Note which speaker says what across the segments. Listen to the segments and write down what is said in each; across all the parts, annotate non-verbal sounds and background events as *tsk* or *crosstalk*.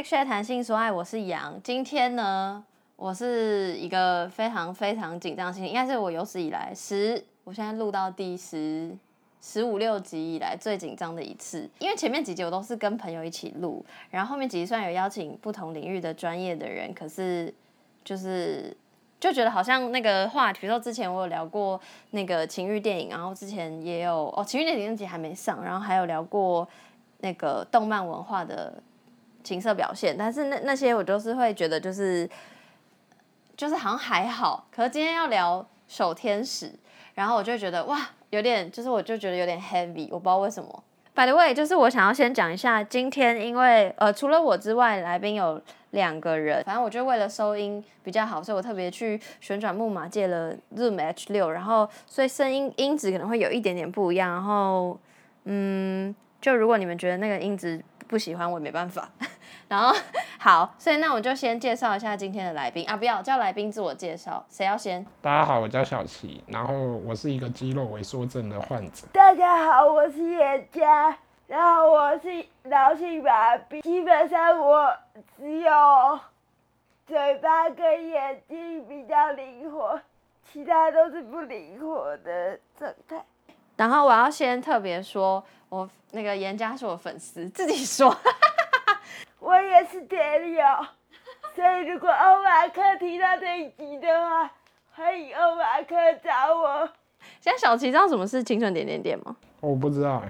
Speaker 1: Sex Chat 谈性说爱，我是杨。今天呢，我是一个非常非常紧张的心情，应该是我有史以来十，我现在录到第十十五六集以来最紧张的一次。因为前面几集我都是跟朋友一起录，然后后面几集虽然有邀请不同领域的专业的人，可是就是就觉得好像那个话题，比如说之前我有聊过那个情欲电影，然后之前也有哦情欲电影那集还没上，然后还有聊过那个动漫文化的。情色表现，但是那那些我都是会觉得就是就是好像还好，可是今天要聊守天使，然后我就觉得哇，有点就是我就觉得有点 heavy，我不知道为什么。By the way，就是我想要先讲一下，今天因为呃除了我之外，来宾有两个人，反正我就为了收音比较好，所以我特别去旋转木马借了 Zoom H 六，然后所以声音音质可能会有一点点不一样，然后嗯，就如果你们觉得那个音质。不喜欢我也没办法，*laughs* 然后好，所以那我就先介绍一下今天的来宾啊，不要叫来宾自我介绍，谁要先？
Speaker 2: 大家好，我叫小齐，然后我是一个肌肉萎缩症的患者。
Speaker 3: 大家好，我是叶佳，然后我是脑性麻痹，基本上我只有嘴巴跟眼睛比较灵活，其他都是不灵活的状态。
Speaker 1: 然后我要先特别说，我那个严家是我粉丝，自己说，*laughs*
Speaker 3: 我也是铁友，所以如果欧马克提到这一集的话，欢迎欧马克找我。
Speaker 1: 现在小齐知道什么是青春点点点吗？
Speaker 2: 我不知道。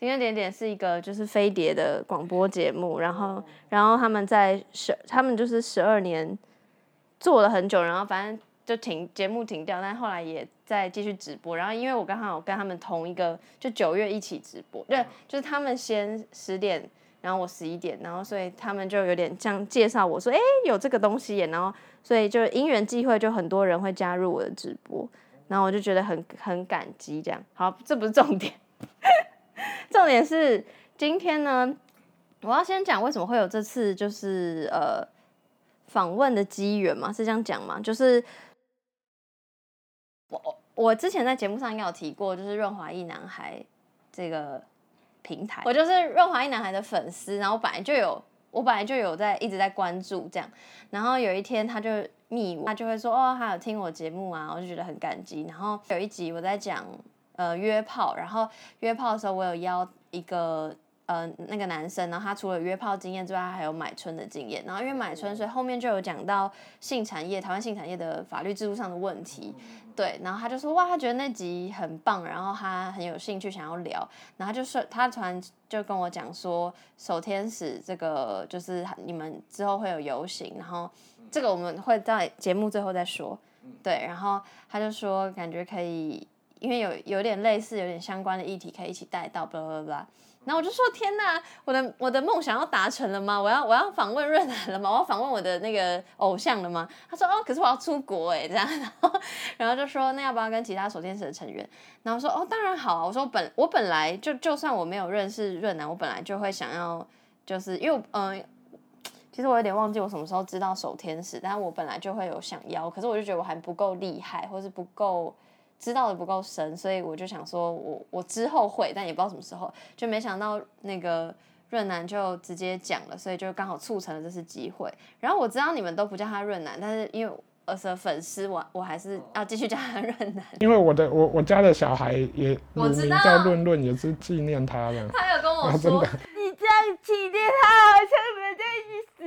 Speaker 1: 青春点点是一个就是飞碟的广播节目，然后然后他们在十，他们就是十二年做了很久，然后反正。就停节目停掉，但后来也在继续直播。然后因为我刚好跟他们同一个，就九月一起直播，对，就是他们先十点，然后我十一点，然后所以他们就有点这样介绍我说，哎，有这个东西耶。然后所以就因缘际会，就很多人会加入我的直播，然后我就觉得很很感激这样。好，这不是重点，*laughs* 重点是今天呢，我要先讲为什么会有这次就是呃访问的机缘嘛，是这样讲嘛，就是。我我之前在节目上应该有提过，就是润滑一男孩这个平台，我就是润滑一男孩的粉丝，然后本来就有，我本来就有在一直在关注这样，然后有一天他就密我，他就会说哦，他有听我节目啊，我就觉得很感激。然后有一集我在讲呃约炮，然后约炮的时候我有邀一个。呃，那个男生，然后他除了约炮经验之外，他还有买春的经验。然后因为买春，所以后面就有讲到性产业、台湾性产业的法律制度上的问题。对，然后他就说哇，他觉得那集很棒，然后他很有兴趣想要聊。然后就是他突然就跟我讲说，守天使这个就是你们之后会有游行，然后这个我们会在节目最后再说。对，然后他就说感觉可以，因为有有点类似、有点相关的议题可以一起带到，巴拉巴拉。然后我就说天哪，我的我的梦想要达成了吗？我要我要访问润南了吗？我要访问我的那个偶像了吗？他说哦，可是我要出国哎，这样，*laughs* 然后然后就说那要不要跟其他守天使的成员？然后说哦，当然好啊。我说本我本来就就算我没有认识润南，我本来就会想要，就是因为嗯，其实我有点忘记我什么时候知道守天使，但是我本来就会有想要，可是我就觉得我还不够厉害，或是不够。知道的不够深，所以我就想说，我我之后会，但也不知道什么时候，就没想到那个润南就直接讲了，所以就刚好促成了这次机会。然后我知道你们都不叫他润南，但是因为我是粉丝，我我还是要继续叫他润南。*laughs*
Speaker 2: 因为我的我我家的小孩也乳名叫润润，也是纪念他的。
Speaker 1: 他有跟我说。*laughs*
Speaker 3: 你这样纪念他，好像人家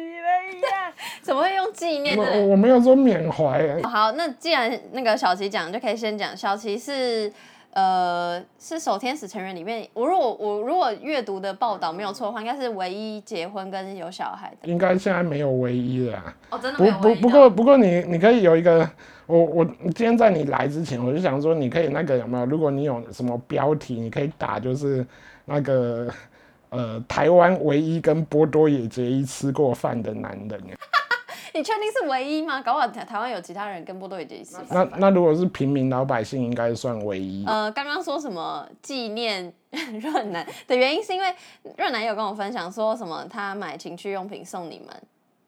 Speaker 3: *laughs*
Speaker 1: 怎么会用纪念的？
Speaker 2: 我我没有说缅怀。
Speaker 1: 好，那既然那个小琪讲，就可以先讲。小琪是呃是守天使成员里面，我如果我如果阅读的报道没有错的话，应该是唯一结婚跟有小孩的。
Speaker 2: 应该现在没有唯一
Speaker 1: 了。哦，真的不
Speaker 2: 不不过不过你你可以有一个，我我今天在你来之前，我就想说你可以那个有没有？如果你有什么标题，你可以打就是那个。呃，台湾唯一跟波多野结衣吃过饭的男人，*laughs*
Speaker 1: 你确定是唯一吗？搞不好台台湾有其他人跟波多野结衣吃
Speaker 2: 饭。那那如果是平民老百姓，应该算唯一。
Speaker 1: 呃，刚刚说什么纪念润南的原因，是因为润南有跟我分享说什么，他买情趣用品送你们，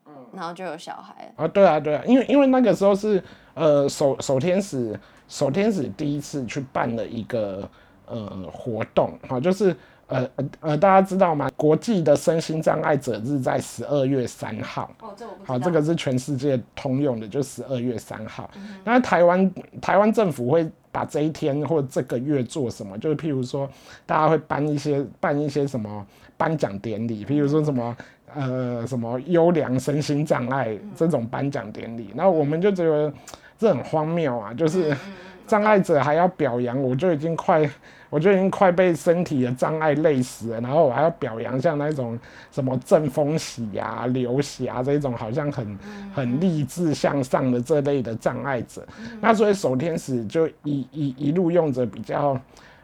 Speaker 1: 嗯，然后就有小孩
Speaker 2: 啊。对啊，对啊，因为因为那个时候是呃守守天使守天使第一次去办了一个呃活动，好，就是。呃呃呃，大家知道吗？国际的身心障碍者日在十二月三号。
Speaker 1: 哦，这我不知
Speaker 2: 好，这个是全世界通用的，就十二月三号。那台湾台湾政府会把这一天或这个月做什么？就是譬如说，大家会颁一些办一些什么颁奖典礼，譬如说什么呃什么优良身心障碍这种颁奖典礼。那我们就觉得这很荒谬啊，就是障碍者还要表扬，我就已经快。*laughs* 我就已经快被身体的障碍累死了，然后我还要表扬像那种什么正风喜呀、刘霞这种好像很很励志向上的这类的障碍者，那所以守天使就一一一路用着比较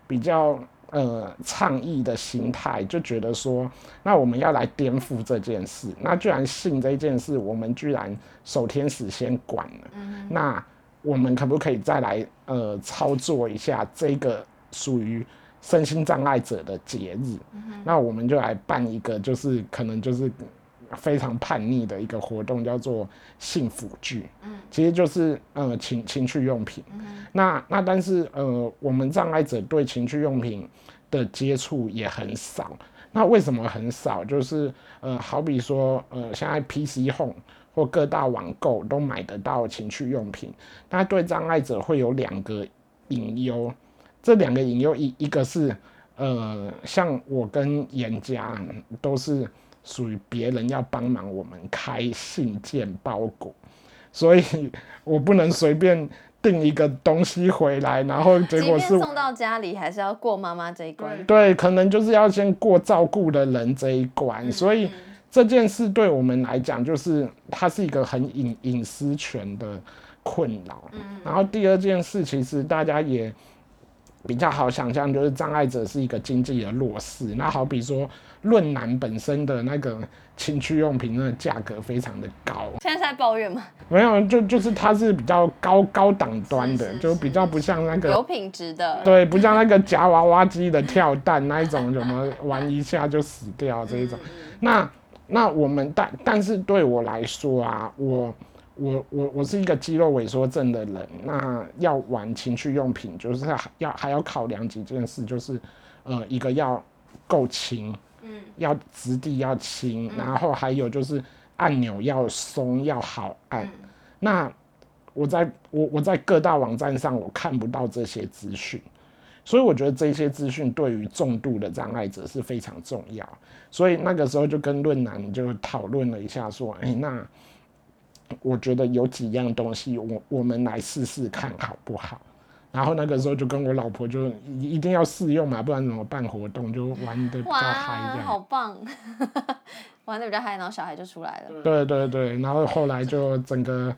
Speaker 2: 比较呃倡议的心态，就觉得说，那我们要来颠覆这件事，那居然信这件事，我们居然守天使先管了，那我们可不可以再来呃操作一下这个？属于身心障碍者的节日，那我们就来办一个，就是可能就是非常叛逆的一个活动，叫做幸福剧。嗯，其实就是呃情情趣用品。那那但是呃我们障碍者对情趣用品的接触也很少。那为什么很少？就是呃好比说呃现在 PC Home 或各大网购都买得到情趣用品，那对障碍者会有两个隐忧。这两个引诱一一个是，呃，像我跟严家都是属于别人要帮忙我们开信件包裹，所以 *laughs* 我不能随便订一个东西回来，然后结果是
Speaker 1: 送到家里，还是要过妈妈这一关。
Speaker 2: 对，可能就是要先过照顾的人这一关，所以这件事对我们来讲，就是它是一个很隐隐私权的困扰。嗯，然后第二件事，其实大家也。比较好想象，就是障碍者是一个经济的弱势。那好比说，论男本身的那个情趣用品，那个价格非常的高。
Speaker 1: 现在在抱怨吗？
Speaker 2: 没有，就就是它是比较高高档端的，就比较不像那个
Speaker 1: 有品质的。
Speaker 2: 对，不像那个夹娃娃机的跳蛋那一种，什么玩一下就死掉这一种。那那我们但但是对我来说啊，我。我我我是一个肌肉萎缩症的人，那要玩情趣用品，就是要还要考量几件事，就是呃一个要够轻，嗯，要质地要轻，然后还有就是按钮要松要好按。那我在我我在各大网站上我看不到这些资讯，所以我觉得这些资讯对于重度的障碍者是非常重要。所以那个时候就跟论坛就讨论了一下，说，哎那。我觉得有几样东西，我我们来试试看好不好？然后那个时候就跟我老婆就一定要试用嘛，不然怎么办活动？就玩的比较嗨，
Speaker 1: 好棒，*laughs* 玩的比较嗨，然后小孩就出来了。
Speaker 2: 对对对，然后后来就整个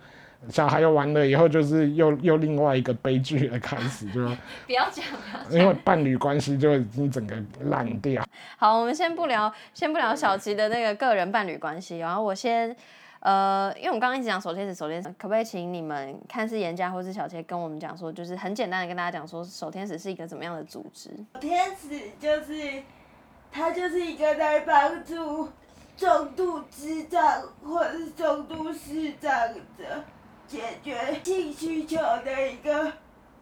Speaker 2: 小孩又完了以后，就是又又另外一个悲剧的开始，就 *laughs*
Speaker 1: 不要讲，
Speaker 2: 因为伴侣关系就已经整个烂掉。
Speaker 1: 好，我们先不聊，先不聊小琪的那个个人伴侣关系，然后我先。呃，因为我们刚刚一直讲手天使，手天使，可不可以请你们看似严家或是小切跟我们讲说，就是很简单的跟大家讲说，手天使是一个怎么样的组织？
Speaker 3: 守天使就是，他就是一个在帮助重度智障或者是重度视障者解决性需求的一个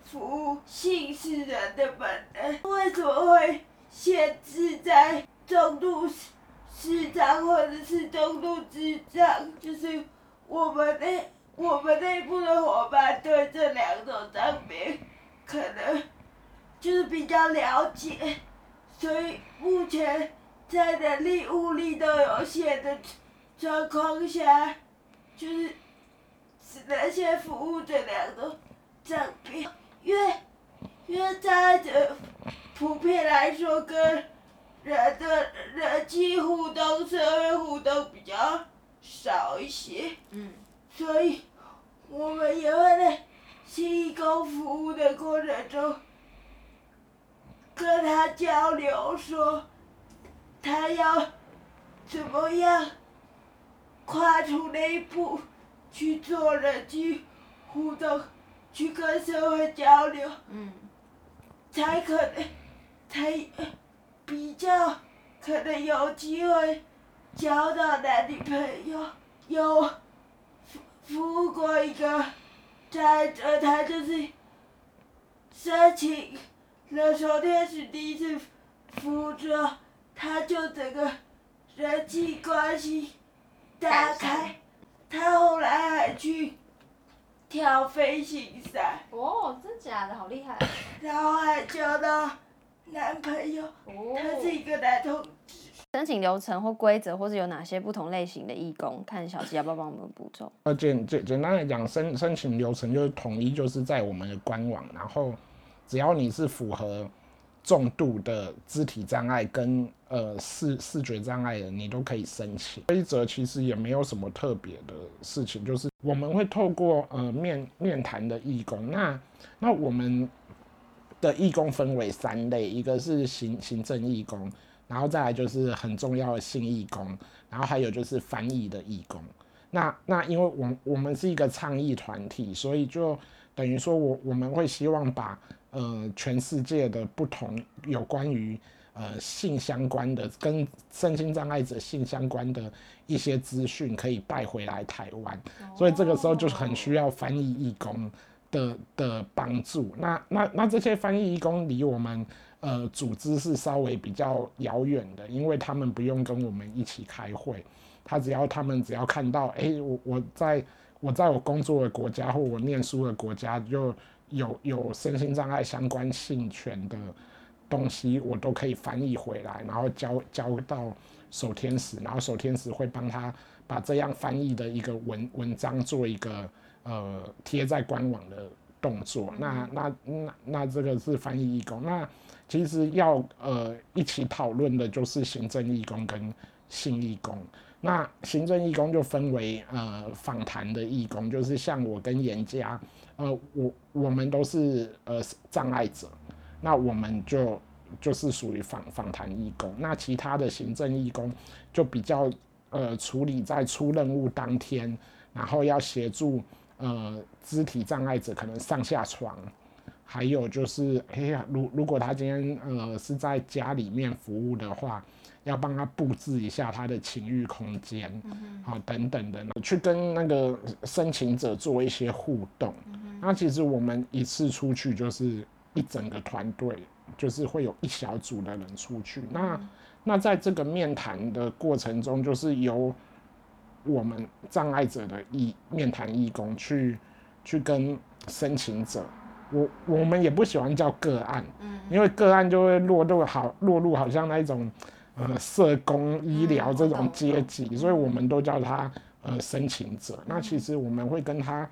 Speaker 3: 服务性使人的本能。为什么会限制在重度？智障或者是中度智障，就是我们内我们内部的伙伴对这两种障别可能就是比较了解，所以目前在人力物力都有限的状况下，就是只能先服务这两种障别，因为因为在这普遍来说跟。人的人际互动、社会互动比较少一些，嗯所以我们也会在义工服务的过程中跟他交流，说他要怎么样跨出那一步去做人际互动，去跟社会交流，才可能才。比较可能有机会交到男女朋友，有服服务过一个在这，他就是申请了昨天是第一次扶着，他就整个人际关系打开。他后来还去跳飞行赛，
Speaker 1: 哦，真假的，好厉害。
Speaker 3: 然后还交到男朋友，他是一个男同志。
Speaker 1: 申请流程或规则，或是有哪些不同类型的义工？看小七要不要帮我们补充？
Speaker 2: 呃，简简简单来讲，申申请流程就是统一，就是在我们的官网，然后只要你是符合重度的肢体障碍跟呃视视觉障碍的，你都可以申请。规则其实也没有什么特别的事情，就是我们会透过呃面面谈的义工，那那我们的义工分为三类，一个是行行政义工。然后再来就是很重要的性义工，然后还有就是翻译的义工。那那因为我我们是一个倡议团体，所以就等于说我我们会希望把呃全世界的不同有关于呃性相关的跟身心障碍者性相关的一些资讯可以带回来台湾，所以这个时候就是很需要翻译义工的的帮助。那那那这些翻译义工离我们。呃，组织是稍微比较遥远的，因为他们不用跟我们一起开会，他只要他们只要看到，哎，我我在我在我工作的国家或我念书的国家，就有有身心障碍相关性权的东西，我都可以翻译回来，然后交交到守天使，然后守天使会帮他把这样翻译的一个文文章做一个呃贴在官网的动作。那那那那这个是翻译义工那。其实要呃一起讨论的就是行政义工跟性义工。那行政义工就分为呃访谈的义工，就是像我跟严家，呃我我们都是呃障碍者，那我们就就是属于访访谈义工。那其他的行政义工就比较呃处理在出任务当天，然后要协助呃肢体障碍者可能上下床。还有就是，哎呀，如如果他今天呃是在家里面服务的话，要帮他布置一下他的情欲空间，好等等的，去跟那个申请者做一些互动。那其实我们一次出去就是一整个团队，就是会有一小组的人出去。那那在这个面谈的过程中，就是由我们障碍者的义面谈义工去去跟申请者。我我们也不喜欢叫个案，嗯，因为个案就会落入好落入好像那一种，呃，社工、医疗这种阶级，所以我们都叫他呃申请者。那其实我们会跟他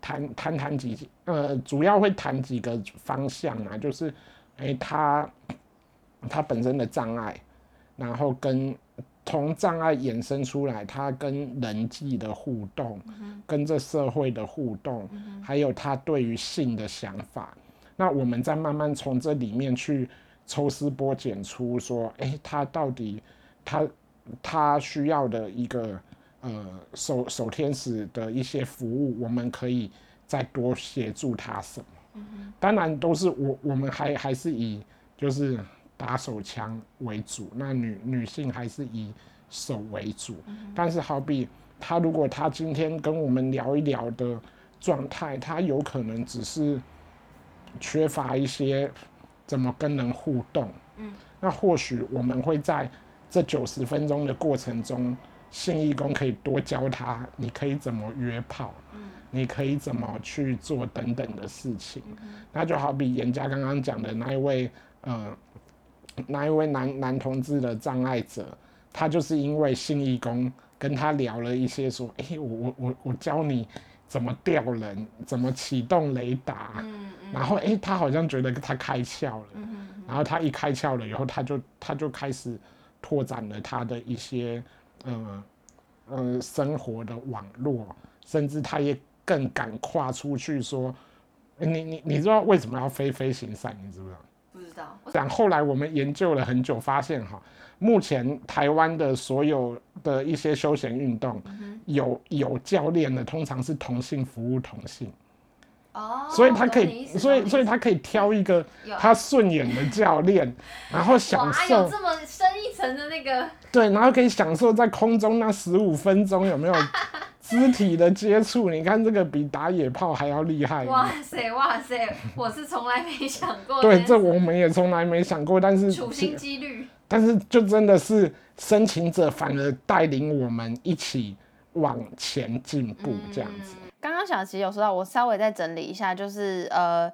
Speaker 2: 谈谈谈几，呃，主要会谈几个方向啊，就是，哎，他他本身的障碍，然后跟。从障碍衍生出来，他跟人际的互动，跟这社会的互动，还有他对于性的想法，那我们再慢慢从这里面去抽丝剥茧出说，哎，他到底他他需要的一个呃守守天使的一些服务，我们可以再多协助他什么？当然都是我我们还还是以就是。打手枪为主，那女女性还是以手为主。但是好比他如果他今天跟我们聊一聊的状态，他有可能只是缺乏一些怎么跟人互动。嗯，那或许我们会在这九十分钟的过程中，性义工可以多教他，你可以怎么约炮，嗯，你可以怎么去做等等的事情。那就好比严家刚刚讲的那一位，呃。那一位男男同志的障碍者，他就是因为性义工跟他聊了一些，说，哎，我我我我教你怎么钓人，怎么启动雷达，嗯嗯，然后哎，他好像觉得他开窍了，嗯然后他一开窍了以后，他就他就开始拓展了他的一些，呃呃生活的网络，甚至他也更敢跨出去说，你你你知道为什么要飞飞行伞？你知不知道？讲后来我们研究了很久，发现哈，目前台湾的所有的一些休闲运动，有有教练的，通常是同性服务同性，哦，所以他可以，所以所以他可以挑一个他顺眼的教练，*laughs* 然后享受
Speaker 1: 有这么深一层的那个，*laughs*
Speaker 2: 对，然后可以享受在空中那十五分钟有没有？*laughs* 肢体的接触，你看这个比打野炮还要厉害。
Speaker 1: 哇塞哇塞，我是从来没想过。
Speaker 2: 对，这我们也从来没想过，但是
Speaker 1: 处心积虑。
Speaker 2: 但是就真的是申请者反而带领我们一起往前进步这样子。
Speaker 1: 刚刚小琪有说到，我稍微再整理一下，就是呃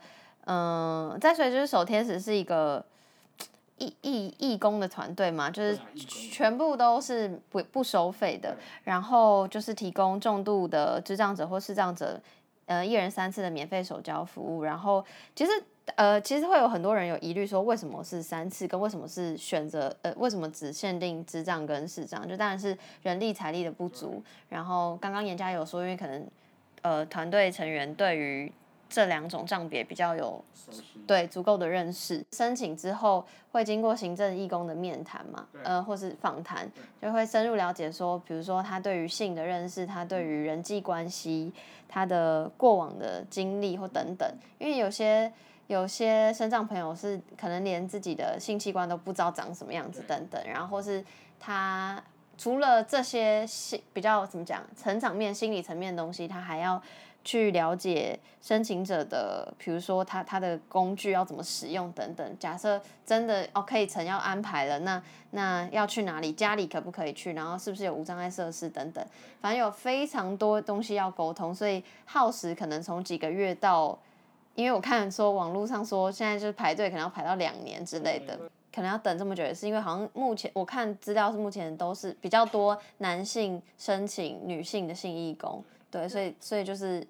Speaker 1: 嗯，在水之手天使是一个。义义义工的团队嘛，就是全部都是不不收费的，然后就是提供重度的智障者或视障者，呃，一人三次的免费手交服务。然后其实呃，其实会有很多人有疑虑，说为什么是三次，跟为什么是选择呃，为什么只限定智障跟视障？就当然是人力财力的不足。然后刚刚严家有说，因为可能呃，团队成员对于这两种障别比较有对足够的认识，申请之后会经过行政义工的面谈嘛，呃，或是访谈，就会深入了解说，比如说他对于性的认识，他对于人际关系，他的过往的经历或等等，因为有些有些身障朋友是可能连自己的性器官都不知道长什么样子等等，然后是他除了这些性比较怎么讲成长面、心理层面的东西，他还要。去了解申请者的，比如说他他的工具要怎么使用等等。假设真的哦可以成要安排了，那那要去哪里？家里可不可以去？然后是不是有无障碍设施等等？反正有非常多东西要沟通，所以耗时可能从几个月到，因为我看说网络上说现在就是排队可能要排到两年之类的，可能要等这么久也是因为好像目前我看资料是目前都是比较多男性申请女性的性义工。对，所以所以就是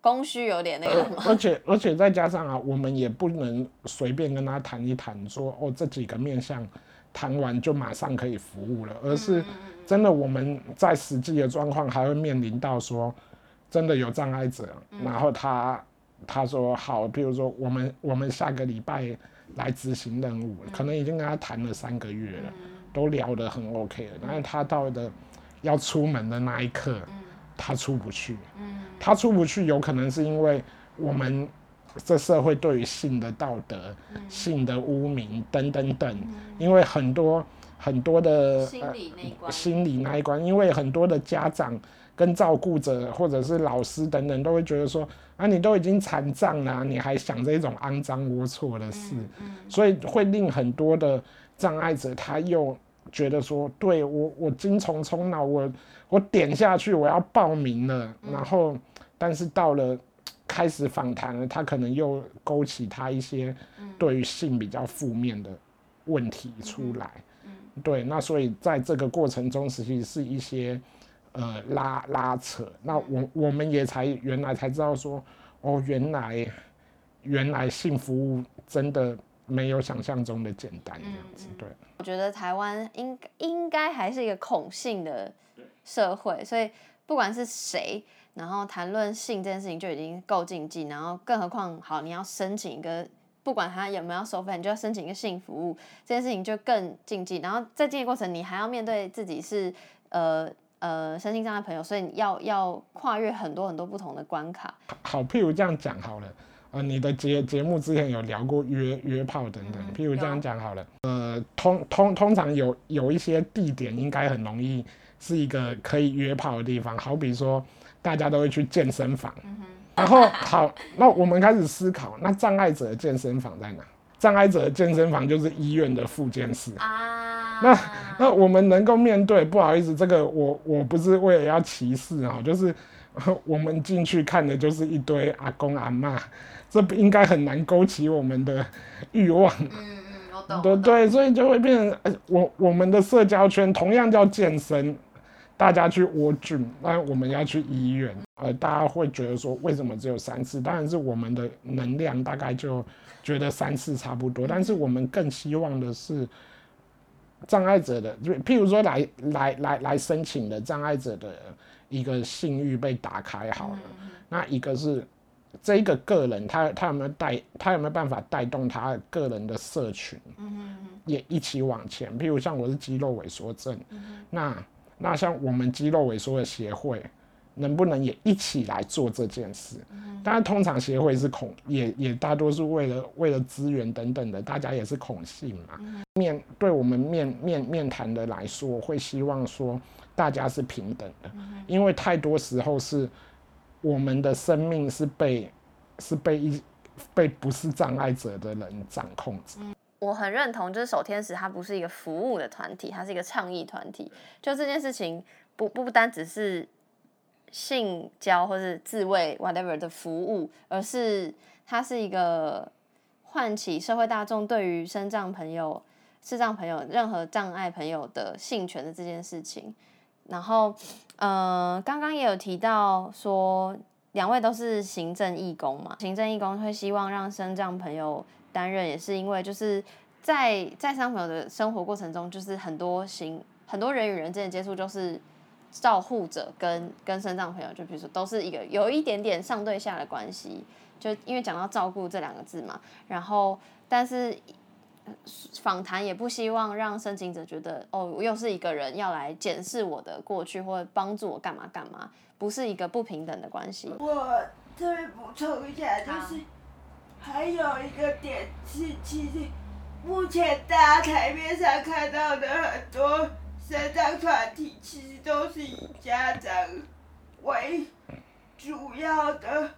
Speaker 1: 供需有点那个，
Speaker 2: 而且而且再加上啊，我们也不能随便跟他谈一谈，说哦这几个面向谈完就马上可以服务了，而是真的我们在实际的状况还会面临到说，真的有障碍者，然后他他说好，比如说我们我们下个礼拜来执行任务，可能已经跟他谈了三个月了，都聊得很 OK 了，但是他到的要出门的那一刻。他出不去，嗯，他出不去，有可能是因为我们这社会对于性的道德、性的污名等等等，因为很多很多的
Speaker 1: 心理那一关，
Speaker 2: 心理那一关，因为很多的家长跟照顾者或者是老师等等都会觉得说，啊，你都已经残障了，你还想这种肮脏龌龊的事，所以会令很多的障碍者他又。觉得说，对我我精虫充脑，我我点下去我要报名了，然后但是到了开始访谈了，他可能又勾起他一些对于性比较负面的问题出来，对，那所以在这个过程中，实际是一些呃拉拉扯，那我我们也才原来才知道说，哦，原来原来性服务真的。没有想象中的简单这样子，对。
Speaker 1: 我觉得台湾应应该还是一个恐性的社会，所以不管是谁，然后谈论性这件事情就已经够禁忌，然后更何况好，你要申请一个，不管他有没有收费，你就要申请一个性服务，这件事情就更禁忌。然后在这个过程，你还要面对自己是呃呃身心障碍朋友，所以要要跨越很多很多不同的关卡。
Speaker 2: 好，譬如这样讲好了。呃，你的节节目之前有聊过约约炮等等，譬如这样讲好了。呃，通通通常有有一些地点应该很容易是一个可以约炮的地方，好比说大家都会去健身房。然后好，那我们开始思考，那障碍者的健身房在哪？障碍者的健身房就是医院的附件室啊。那那我们能够面对，不好意思，这个我我不是为了要歧视啊，就是 *laughs* 我们进去看的就是一堆阿公阿妈。这不应该很难勾起我们的欲望。嗯
Speaker 1: 嗯，我懂。
Speaker 2: 对对，所以就会变成，我我们的社交圈同样叫健身，大家去窝菌，那我们要去医院，呃，大家会觉得说，为什么只有三次？当然是我们的能量大概就觉得三次差不多，但是我们更希望的是障碍者的，就譬如说来来来来申请的障碍者的一个性欲被打开好了，那一个是。这一个个人，他他有没有带，他有没有办法带动他个人的社群，也一起往前。譬如像我是肌肉萎缩症，那那像我们肌肉萎缩的协会，能不能也一起来做这件事？当然，通常协会是恐，也也大多数为了为了资源等等的，大家也是恐信嘛。面对我们面面面谈的来说，会希望说大家是平等的，因为太多时候是我们的生命是被是被一被不是障碍者的人掌控着。
Speaker 1: 我很认同，就是守天使它不是一个服务的团体，它是一个倡议团体。就这件事情，不不单只是性交或是自慰 whatever 的服务，而是它是一个唤起社会大众对于身障朋友、视障朋友、任何障碍朋友的性权的这件事情。然后，呃，刚刚也有提到说，两位都是行政义工嘛，行政义工会希望让身障朋友。担任也是因为就是在在伤朋友的生活过程中，就是很多行很多人与人之间接触，就是照护者跟跟身障朋友，就比如说都是一个有一点点上对下的关系，就因为讲到照顾这两个字嘛，然后但是访谈也不希望让申请者觉得哦，我又是一个人要来检视我的过去或者帮助我干嘛干嘛，不是一个不平等的关系。
Speaker 3: 我特别补充一下，就是。还有一个点是，其实目前大家台面上看到的很多生长团体，其实都是以家长为主要的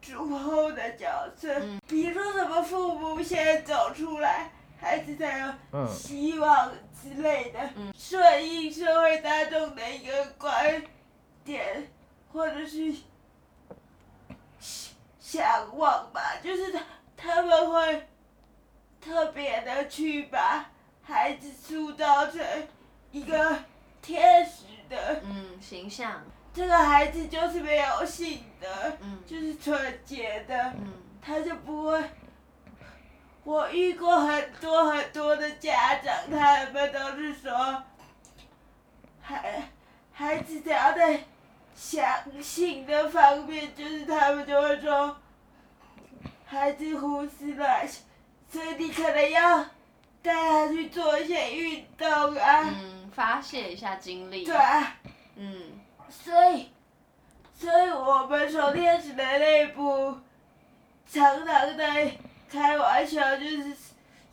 Speaker 3: 主后的角色。比如说什么父母先走出来，孩子才有希望之类的，顺应社会大众的一个观点，或者是。向往吧，就是他他们会特别的去把孩子塑造成一个天使的
Speaker 1: 嗯形象。
Speaker 3: 这个孩子就是没有性的，就是纯洁的，他就不会。我遇过很多很多的家长，他们都是说，孩孩子只要在相信的方面，就是他们就会说。孩子胡思乱想，所以你可能要带他去做一些运动啊。
Speaker 1: 嗯，发泄一下精力。
Speaker 3: 对啊。
Speaker 1: 嗯。
Speaker 3: 所以，所以我们守天使的内部常常在开玩笑，就是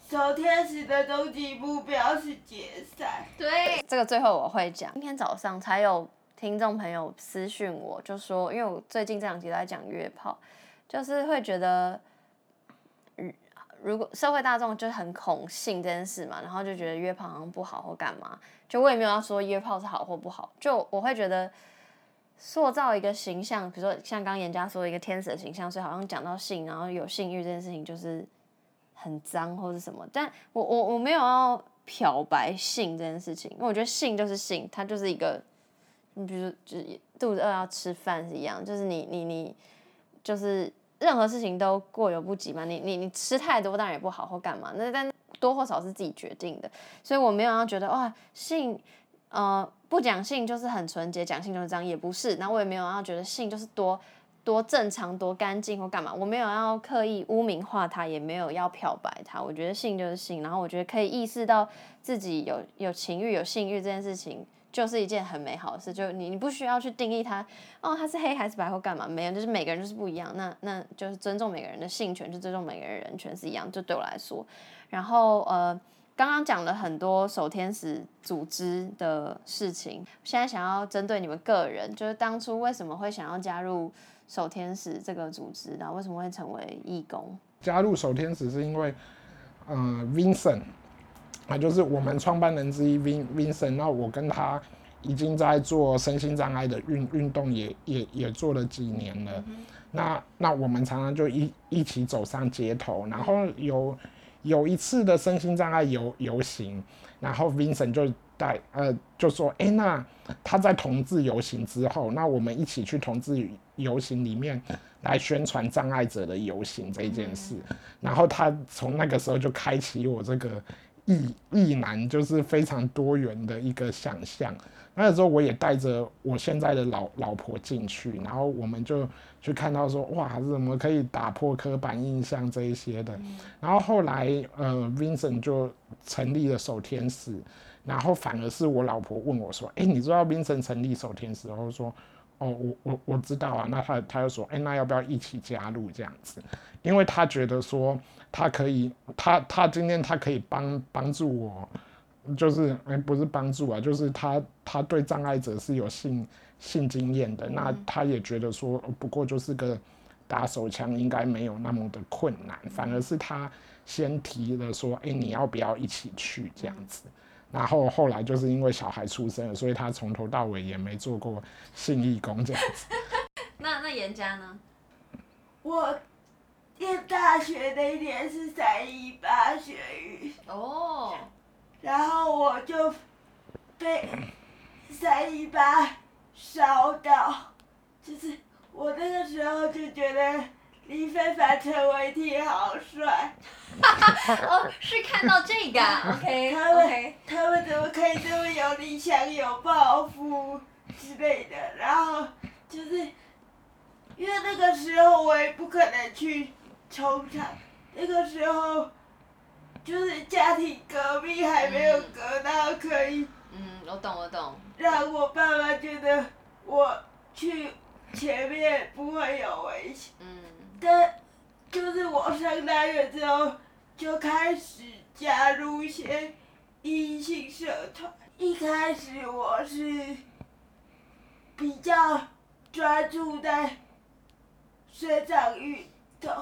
Speaker 3: 守天使的终极目标是解散。
Speaker 1: 对。这个最后我会讲。今天早上才有听众朋友私讯我，就说，因为我最近这两集在讲约炮，就是会觉得。如果社会大众就很恐性这件事嘛，然后就觉得约炮好像不好或干嘛，就我也没有要说约炮是好或不好，就我会觉得塑造一个形象，比如说像刚严家说的一个天使的形象，所以好像讲到性，然后有性欲这件事情就是很脏或者什么，但我我我没有要漂白性这件事情，因为我觉得性就是性，它就是一个，你比如说就是肚子饿要吃饭是一样，就是你你你就是。任何事情都过犹不及嘛，你你你吃太多当然也不好或干嘛，那但多或少是自己决定的，所以我没有要觉得哇性，呃不讲性就是很纯洁，讲性就是这样，也不是，那我也没有要觉得性就是多多正常多干净或干嘛，我没有要刻意污名化它，也没有要漂白它，我觉得性就是性，然后我觉得可以意识到自己有有情欲有性欲这件事情。就是一件很美好的事，就你你不需要去定义它，哦，它是黑还是白或干嘛？没有，就是每个人就是不一样。那那就是尊重每个人的性权，就尊重每个人人权是一样。就对我来说，然后呃，刚刚讲了很多守天使组织的事情，现在想要针对你们个人，就是当初为什么会想要加入守天使这个组织，然后为什么会成为义工？
Speaker 2: 加入守天使是因为，呃，Vincent。那就是我们创办人之一 Vin Vincent，那我跟他已经在做身心障碍的运运动，也也也做了几年了。那那我们常常就一一起走上街头，然后有有一次的身心障碍游游行，然后 Vincent 就带呃就说，哎，那他在同志游行之后，那我们一起去同志游行里面来宣传障碍者的游行这件事。然后他从那个时候就开启我这个。异异男就是非常多元的一个想象。那时候我也带着我现在的老老婆进去，然后我们就去看到说，哇，怎么可以打破刻板印象这一些的。然后后来，呃，Vincent 就成立了守天使，然后反而是我老婆问我说，哎，你知道 Vincent 成立守天使？然后说，哦，我我我知道啊。那他他就说，哎，那要不要一起加入这样子？因为他觉得说他可以，他他今天他可以帮帮助我，就是哎不是帮助啊，就是他他对障碍者是有性性经验的，那他也觉得说不过就是个打手枪，应该没有那么的困难，反而是他先提了说，哎你要不要一起去这样子？然后后来就是因为小孩出生了，所以他从头到尾也没做过性义工这样子。*laughs*
Speaker 1: 那那严家呢？
Speaker 3: 我念大学那一年是三一八学运，
Speaker 1: 哦，
Speaker 3: 然后我就被三一八烧到，就是我那个时候就觉得李非凡、陈伟霆好帅，
Speaker 1: 哦，是看到这个啊，OK
Speaker 3: 他们
Speaker 1: OK，
Speaker 3: 他们怎么可以这么有理想、有抱负之类的？然后就是因为那个时候我也不可能去冲场，那个时候就是家庭革命还没有革到可以
Speaker 1: 嗯，我懂我懂，
Speaker 3: 让我爸爸觉得我去前面不会有危险。
Speaker 1: 嗯
Speaker 3: 但就是我上大学之后就开始加入一些异性社团。一开始我是比较专注在水上运动，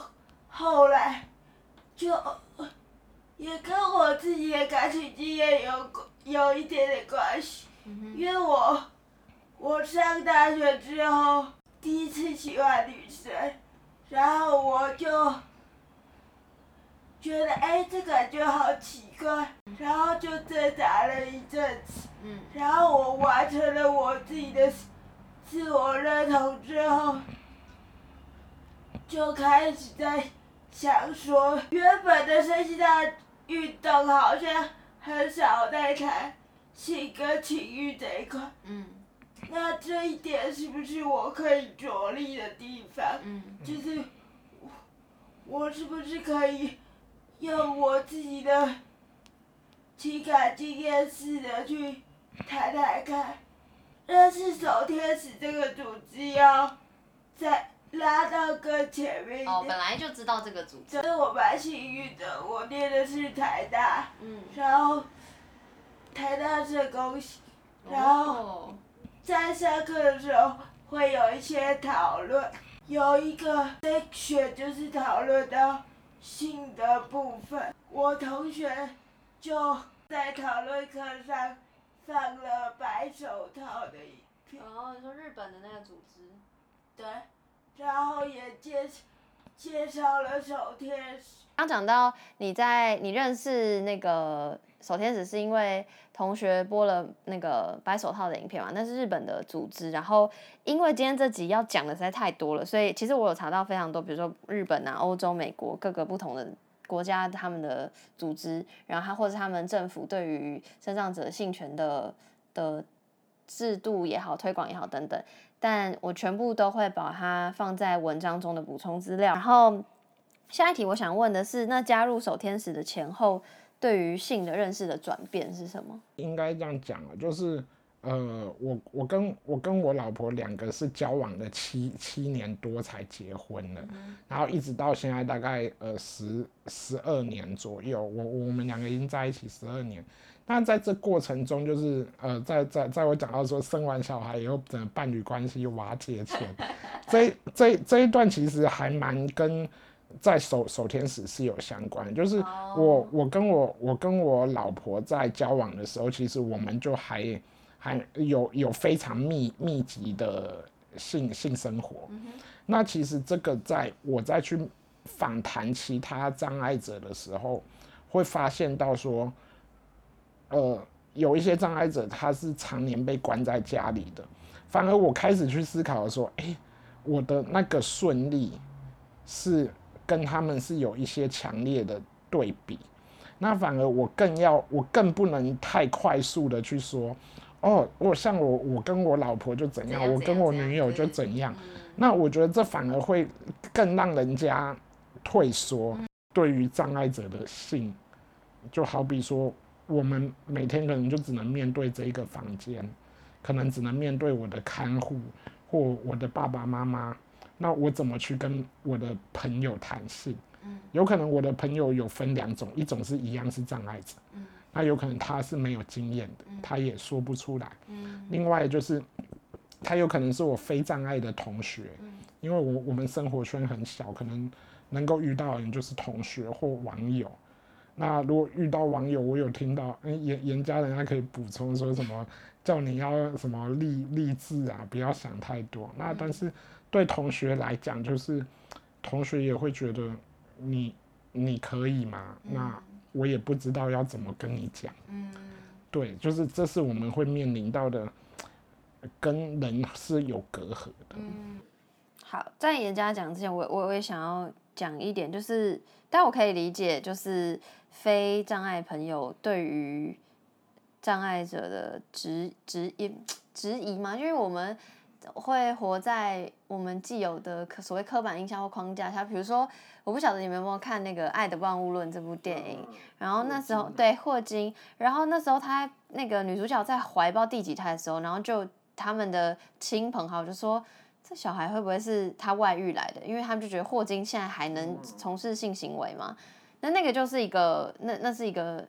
Speaker 3: 后来就也跟我自己的感情经验有有一点点关系。
Speaker 1: 嗯
Speaker 3: 因为我我上大学之后第一次喜欢女生，然后我就觉得哎这感觉好奇怪，然后就挣扎了一阵子，
Speaker 1: 嗯
Speaker 3: 然后我完成了我自己的自我认同之后，就开始在想说，原本的身心大运动好像很少在谈性跟情欲这一块。
Speaker 1: 嗯
Speaker 3: 那这一点是不是我可以着力的地方？
Speaker 1: 嗯
Speaker 3: 就是我我是不是可以用我自己的情感经验试着去谈谈看？但是手天使这个组织要再拉到更前面一
Speaker 1: 哦，本来就知道这个组织，
Speaker 3: 所以我蛮幸运的，我念的是台大，
Speaker 1: 嗯，
Speaker 3: 然后台大社工系，然后。
Speaker 1: 哦
Speaker 3: 在上课的时候会有一些讨论，有一个 section 就是讨论到性的部分，我同学就在讨论课上放了白手套的影片，
Speaker 1: 哦，你说日本的那个组织，
Speaker 3: 对，然后也介介绍了手天使，
Speaker 1: 刚讲到你在你认识那个守天使是因为同学播了那个白手套的影片嘛，那是日本的组织。然后因为今天这集要讲的实在太多了，所以其实我有查到非常多，比如说日本啊、欧洲、美国各个不同的国家他们的组织，然后他或者他们政府对于身障者性权的的制度也好、推广也好等等。但我全部都会把它放在文章中的补充资料，然后。下一题我想问的是，那加入守天使的前后，对于性的认识的转变是什么？
Speaker 2: 应该这样讲啊，就是呃，我我跟我跟我老婆两个是交往了七七年多才结婚的，然后一直到现在大概呃十十二年左右，我我们两个已经在一起十二年。但在这过程中，就是呃，在在在我讲到说生完小孩以后，整个伴侣关系瓦解前，*laughs* 这这这一段其实还蛮跟在守守天使是有相关的，就是我我跟我我跟我老婆在交往的时候，其实我们就还还有有非常密密集的性性生活。那其实这个在我再去访谈其他障碍者的时候，会发现到说，呃，有一些障碍者他是常年被关在家里的，反而我开始去思考说，诶，我的那个顺利是跟他们是有一些强烈的对比，那反而我更要，我更不能太快速的去说，哦，我像我我跟我老婆就怎样，我跟我女友就怎样，那我觉得这反而会更让人家退缩。对于障碍者的性，就好比说，我们每天可能就只能面对这一个房间，可能只能面对我的看护，或我的爸爸妈妈，那我怎么去跟我的朋友谈性？有可能我的朋友有分两种，一种是一样是障碍者，那有可能他是没有经验的，他也说不出来。另外就是他有可能是我非障碍的同学，因为我我们生活圈很小，可能能够遇到的人就是同学或网友。那如果遇到网友，我有听到，嗯，严严家人他可以补充说什么，叫你要什么励励志啊，不要想太多。那但是对同学来讲，就是同学也会觉得你你可以吗？那我也不知道要怎么跟你讲。嗯，对，就是这是我们会面临到的，跟人是有隔阂的。
Speaker 1: 嗯，好，在严家讲之前，我我我也想要讲一点，就是但我可以理解，就是非障碍朋友对于障碍者的质 *tsk* 质疑质疑嘛，因为我们会活在我们既有的刻所谓刻板印象或框架下，比如说，我不晓得你们有没有看那个《爱的万物论》这部电影，然后那时候对霍金，然后那时候他那个女主角在怀抱第几胎的时候，然后就他们的亲朋好友就说。这小孩会不会是他外遇来的？因为他们就觉得霍金现在还能从事性行为嘛？那那个就是一个，那那是一个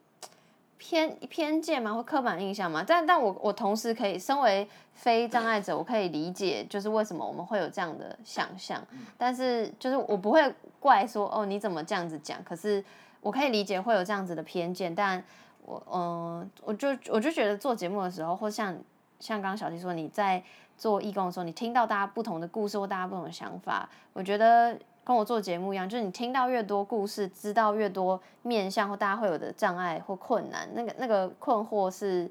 Speaker 1: 偏偏见吗？或刻板印象吗？但但我我同时可以，身为非障碍者，我可以理解，就是为什么我们会有这样的想象。但是就是我不会怪说，哦，你怎么这样子讲？可是我可以理解会有这样子的偏见。但我嗯，我就我就觉得做节目的时候，或像像刚刚小七说，你在。做义工的时候，你听到大家不同的故事或大家不同的想法，我觉得跟我做节目一样，就是你听到越多故事，知道越多面向或大家会有的障碍或困难，那个那个困惑是，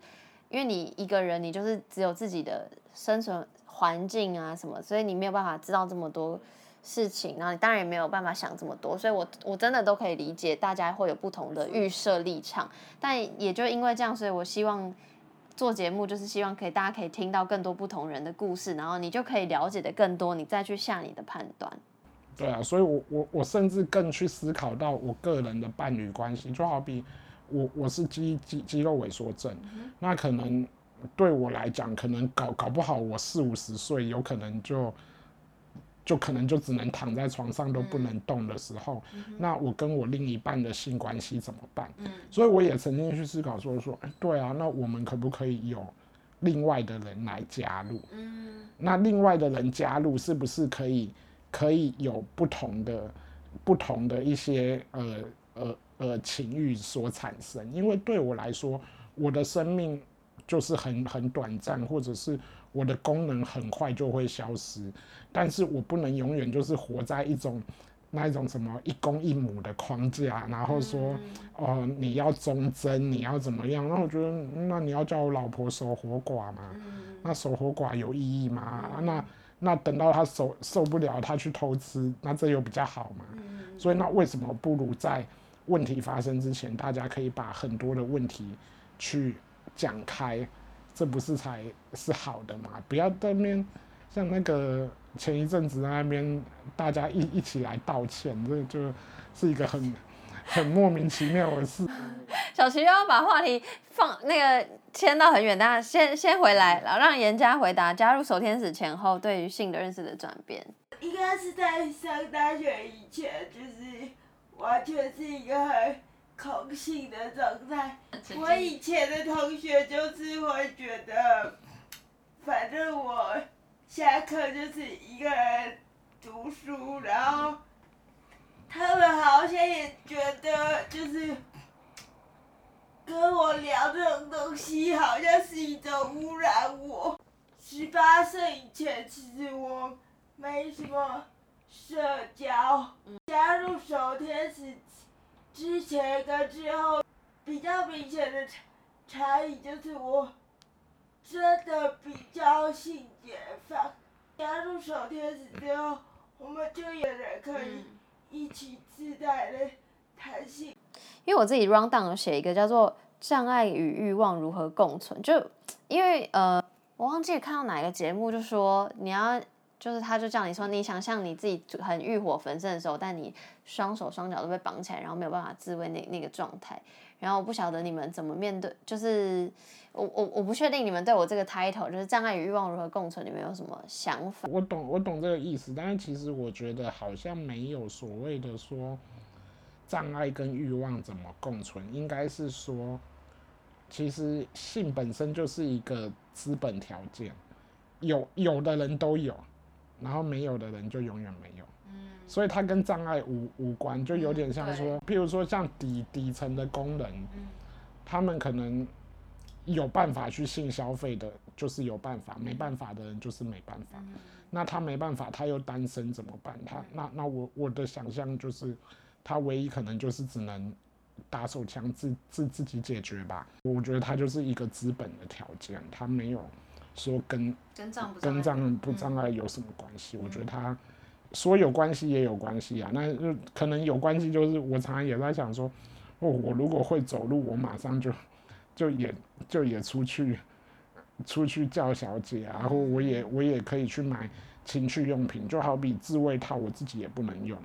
Speaker 1: 因为你一个人，你就是只有自己的生存环境啊什么，所以你没有办法知道这么多事情，然后你当然也没有办法想这么多，所以我我真的都可以理解大家会有不同的预设立场，但也就因为这样，所以我希望。做节目就是希望可以，大家可以听到更多不同人的故事，然后你就可以了解的更多，你再去下你的判断。
Speaker 2: 对啊，所以我我我甚至更去思考到我个人的伴侣关系，就好比我我是肌肌肌肉萎缩症，那可能对我来讲，可能搞搞不好我四五十岁，有可能就。就可能就只能躺在床上都不能动的时候，那我跟我另一半的性关系怎么办？所以我也曾经去思考说说，哎，对啊，那我们可不可以有另外的人来加入？那另外的人加入是不是可以可以有不同的不同的一些呃呃呃情欲所产生？因为对我来说，我的生命就是很很短暂，或者是。我的功能很快就会消失，但是我不能永远就是活在一种那一种什么一公一母的框架，然后说哦你要忠贞，你要怎么样？那我觉得那你要叫我老婆守活寡嘛？那守活寡有意义吗？那那等到他受受不了，他去投资，那这又比较好嘛？所以那为什么不如在问题发生之前，大家可以把很多的问题去讲开？这不是才是好的嘛？不要对面像那个前一阵子那边大家一一起来道歉，这就是一个很很莫名其妙的事。
Speaker 1: 小齐要把话题放那个牵到很远，大家先先回来，然后让严家回答加入守天使前后对于性的认识的转变。
Speaker 3: 应该是在上大学以前，就是完全是一个很。空性的状态，我以前的同学就是会觉得，反正我下课就是一个人读书，然后他们好像也觉得就是跟我聊这种东西好像是一种污染我。十八岁以前，其实我没什么社交，加入守天使。之前跟之后比较明显的差差异就是我真的比较性解放。加入守天使之后，我们就有人可以一起自在的谈性。
Speaker 1: 因为我自己 round down 写一个叫做“障碍与欲望如何共存”，就因为呃，我忘记看到哪个节目，就说你要就是他就叫你说，你想象你自己很欲火焚身的时候，但你双手双脚都被绑起来，然后没有办法自卫那那个状态。然后我不晓得你们怎么面对，就是我我我不确定你们对我这个 title 就是障碍与欲望如何共存，你们有什么想法？
Speaker 2: 我懂我懂这个意思，但是其实我觉得好像没有所谓的说障碍跟欲望怎么共存，应该是说，其实性本身就是一个资本条件，有有的人都有，然后没有的人就永远没有。所以它跟障碍无无关，就有点像说，譬如说像底底层的工人，他们可能有办法去性消费的，就是有办法；没办法的人就是没办法。那他没办法，他又单身怎么办？他那那我我的想象就是，他唯一可能就是只能打手枪自自自己解决吧。我觉得他就是一个资本的条件，他没有说跟
Speaker 1: 跟障
Speaker 2: 跟障不障碍有什么关系。我觉得他。说有关系也有关系啊，那就可能有关系，就是我常常也在想说，哦，我如果会走路，我马上就就也就也出去出去叫小姐啊，然后我也我也可以去买情趣用品，就好比自慰套，我自己也不能用，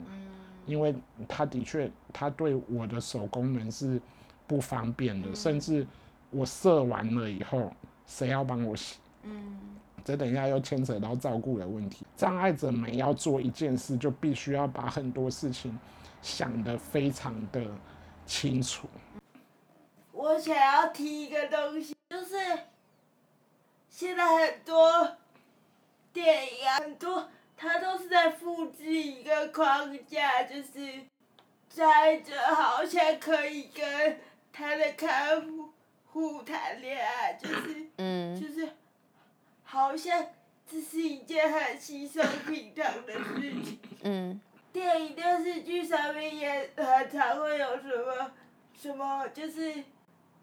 Speaker 2: 因为他的确他对我的手功能是不方便的，甚至我射完了以后，谁要帮我洗？嗯这等一下又牵扯到照顾的问题。障碍者每要做一件事，就必须要把很多事情想得非常的清楚。
Speaker 3: 我想要提一个东西，就是现在很多电影啊，很多它都是在复制一个框架，就是摘着好像可以跟他的看护谈恋爱，就是嗯就是。好像这是一件很稀松平常的事情。嗯。电影、电视剧上面也很常会有什么什么，就是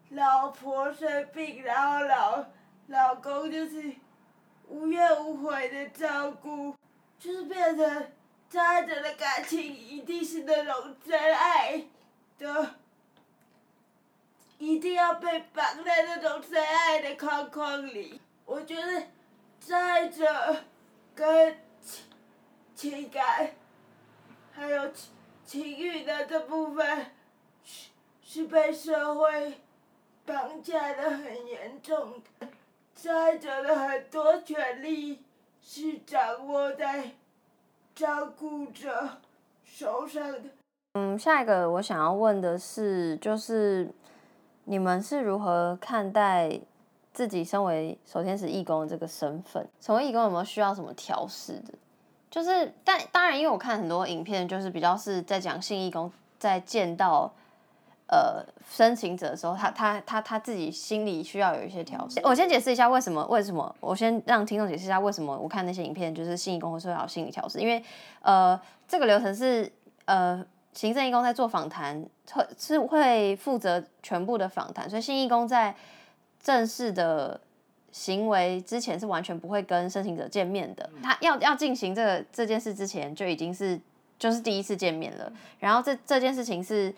Speaker 3: 老婆生病，然后老老公就是无怨无悔的照顾，就是变成障碍者的感情一定是那种真爱的，一定要被绑在那种真爱的框框里。我觉得。再者，跟情情感，还有情情欲的这部分，是是被社会绑架的很严重的。再者的很多权利是掌握在照顾者手上的。
Speaker 1: 嗯，下一个我想要问的是，就是你们是如何看待？自己身为守天使义工的这个身份，成为义工有没有需要什么调试的？就是，但当然，因为我看很多影片，就是比较是在讲信义工在见到呃申请者的时候，他他他他自己心里需要有一些调试。我先解释一下为什么？为什么？我先让听众解释一下为什么我看那些影片，就是信义工会说要心理调试，因为呃这个流程是呃行政义工在做访谈，会是会负责全部的访谈，所以信义工在。正式的行为之前是完全不会跟申请者见面的。他要要进行这个这件事之前，就已经是就是第一次见面了。然后这这件事情是，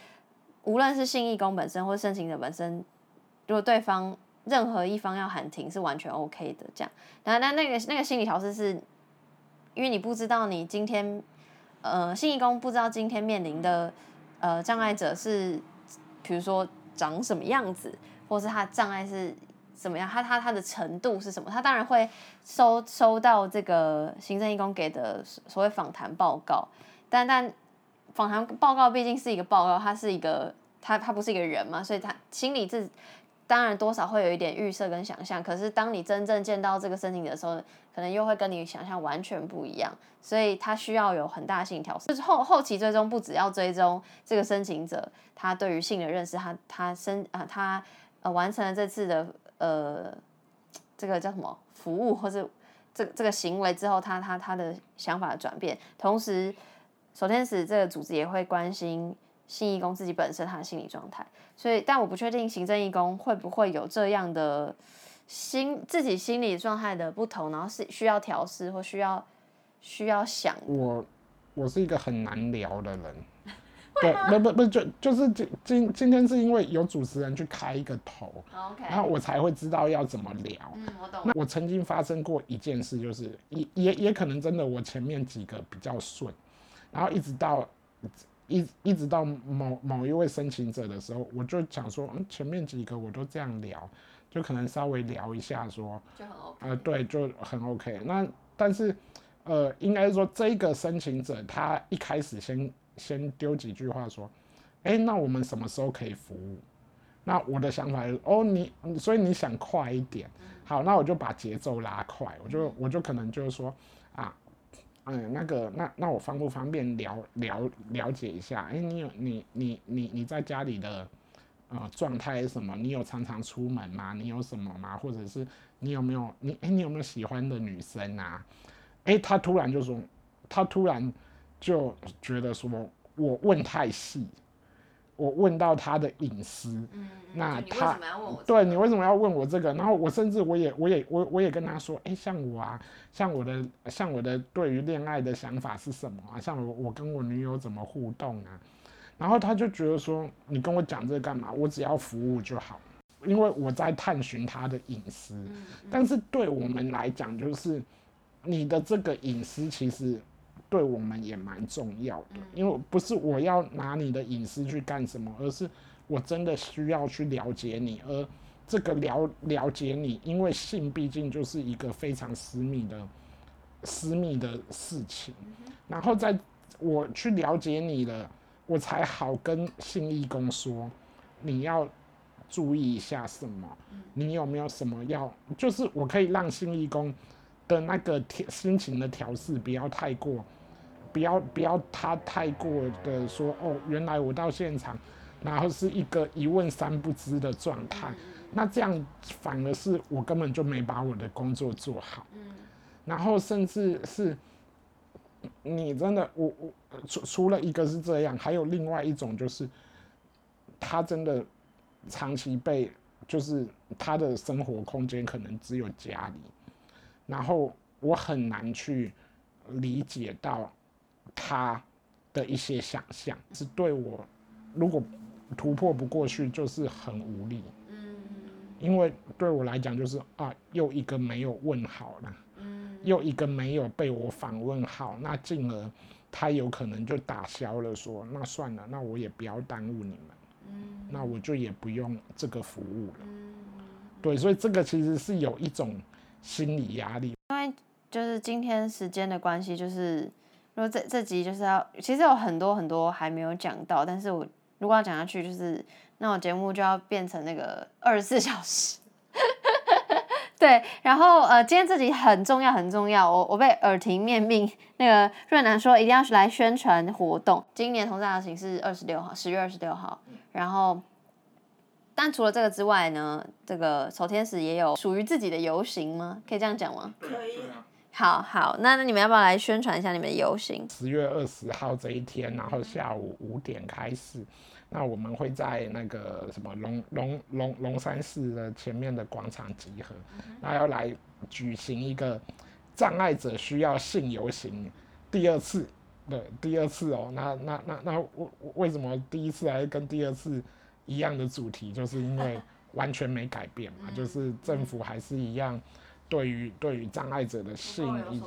Speaker 1: 无论是信义工本身或申请者本身，如果对方任何一方要喊停，是完全 OK 的。这样，然后那那个那个心理调试是，因为你不知道你今天，呃，信义工不知道今天面临的呃障碍者是，比如说长什么样子。或是他障碍是怎么样？他他他的程度是什么？他当然会收收到这个行政义工给的所谓访谈报告，但但访谈报告毕竟是一个报告，他是一个他他不是一个人嘛，所以他心里自当然多少会有一点预设跟想象。可是当你真正见到这个申请的时候，可能又会跟你想象完全不一样，所以他需要有很大性调试。就是后后期追踪不只要追踪这个申请者他对于性的认识，他他申啊他。呃，完成了这次的呃，这个叫什么服务，或是这这个行为之后，他他他的想法的转变，同时，守天使这个组织也会关心信义工自己本身他的心理状态，所以，但我不确定行政义工会不会有这样的心自己心理状态的不同，然后是需要调试或需要需要想。
Speaker 2: 我我是一个很难聊的人，*laughs* 对，不不不，就就是今今今天是因为有主持人去开一个头然后我才会知道要怎么聊。
Speaker 1: 嗯，我懂。
Speaker 2: 那我曾经发生过一件事，就是也也也可能真的我前面几个比较顺，然后一直到一一直到某某一位申请者的时候，我就想说，嗯，前面几个我都这样聊，就可能稍微聊一下说，
Speaker 1: 就很 OK。
Speaker 2: 呃，对，就很 OK。那但是呃，应该说这个申请者他一开始先先丢几句话说，哎，那我们什么时候可以服务？那我的想法是，哦，你所以你想快一点，好，那我就把节奏拉快，我就我就可能就是说啊，嗯，那个那那我方不方便了了了解一下？哎，你有你你你你在家里的呃状态是什么？你有常常出门吗？你有什么吗？或者是你有没有你哎你有没有喜欢的女生啊？哎，他突然就说，他突然就觉得说我问太细。我问到他的隐私，
Speaker 1: 嗯，
Speaker 2: 那他？对你为什么要问我这个？然后我甚至我也我也我我也跟他说，哎，像我啊，像我的像我的对于恋爱的想法是什么啊？像我我跟我女友怎么互动啊？然后他就觉得说，你跟我讲这个干嘛？我只要服务就好，因为我在探寻他的隐私。
Speaker 1: 嗯
Speaker 2: 但是对我们来讲，就是你的这个隐私其实对我们也蛮重要的，因为不是我要拿你的隐私去干什么，而是我真的需要去了解你，而这个了了解你，因为性毕竟就是一个非常私密的私密的事情，然后在我去了解你了，我才好跟性义工说，你要注意一下什么，你有没有什么要，就是我可以让性义工的那个调心情的调试不要太过，不要不要他太过的说哦，原来我到现场，然后是一个一问三不知的状态，那这样反而是我根本就没把我的工作做好，然后甚至是你真的我我除除了一个是这样，还有另外一种就是他真的长期被就是他的生活空间可能只有家里，然后我很难去理解到他的一些想象，是对我如果突破不过去，就是很无力。
Speaker 1: 嗯
Speaker 2: 因为对我来讲，就是啊，又一个没有问好了，
Speaker 1: 嗯
Speaker 2: 又一个没有被我访问好，那进而他有可能就打消了说，那算了，那我也不要耽误你们，
Speaker 1: 嗯
Speaker 2: 那我就也不用这个服务了。
Speaker 1: 嗯，
Speaker 2: 对，所以这个其实是有一种心理压力。
Speaker 1: 因为就是今天时间的关系，就是如果这这集就是要，其实有很多很多还没有讲到，但是我如果要讲下去，就是那我节目就要变成那个 *laughs* 二十四小时。*laughs* 对，然后呃，今天这集很重要，很重要。我我被耳提面命，那个润南说一定要来宣传活动。今年同志大游行是二十六号，十月二十六号。然后，但除了这个之外呢，这个守天使也有属于自己的游行吗？可以这样讲吗？
Speaker 3: 可以。
Speaker 1: 好好，那那你们要不要来宣传一下你们的游行？
Speaker 2: 十月二十号这一天，然后下午五点开始，那我们会在那个什么龙龙龙龙山寺的前面的广场集合，那要来举行一个障碍者需要性游行第二次，对，第二次哦，那那那那为为什么第一次还是跟第二次一样的主题？就是因为 *laughs* 完全没改变嘛，就是政府还是一样对于对于障碍者的性。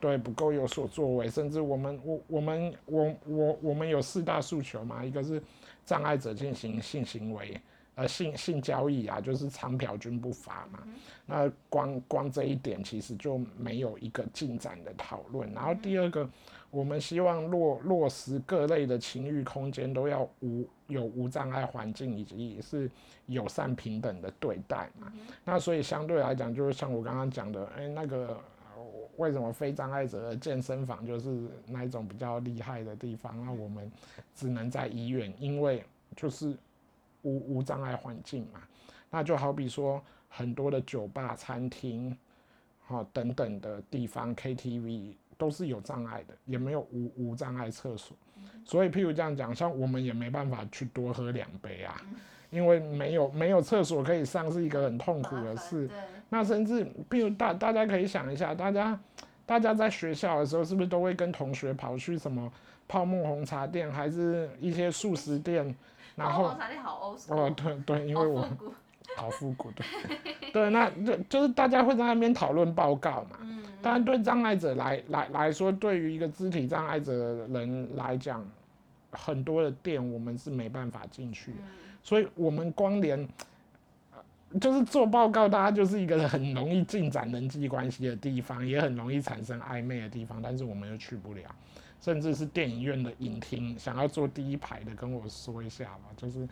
Speaker 2: 对不够有所作为，甚至我们我我们我我我们有四大诉求嘛，一个是障碍者进行性行为，呃性性交易啊，就是长嫖均不罚嘛。那光光这一点其实就没有一个进展的讨论。然后第二个，我们希望落落实各类的情欲空间都要无有无障碍环境，以及是友善平等的对待嘛。那所以相对来讲，就是像我刚刚讲的，哎，那个呃为什么非障碍者的健身房就是那一种比较厉害的地方？那我们只能在医院，因为就是无无障碍环境嘛。那就好比说很多的酒吧、餐厅，好、等等的地方，KTV 都是有障碍的，也没有无无障碍厕所。所以，譬如这样讲，像我们也没办法去多喝两杯啊，因为没有没有厕所可以上，是一个很痛苦的事。那甚至，譬如大大家可以想一下，大家大家在学校的时候，是不是都会跟同学跑去什么泡沫红茶店，还是一些素食店，然后
Speaker 1: 茶店好欧
Speaker 2: 哦，对对，因为我
Speaker 1: 古。
Speaker 2: 好复古，的 *laughs* 对，那就就是大家会在那边讨论报告嘛。嗯。当然，对障碍者来来来说，对于一个肢体障碍者的人来讲，很多的店我们是没办法进去，所以我们光连就是做报告，大家就是一个很容易进展人际关系的地方，也很容易产生暧昧的地方，但是我们又去不了，甚至是电影院的影厅，想要坐第一排的，跟我说一下吧，就是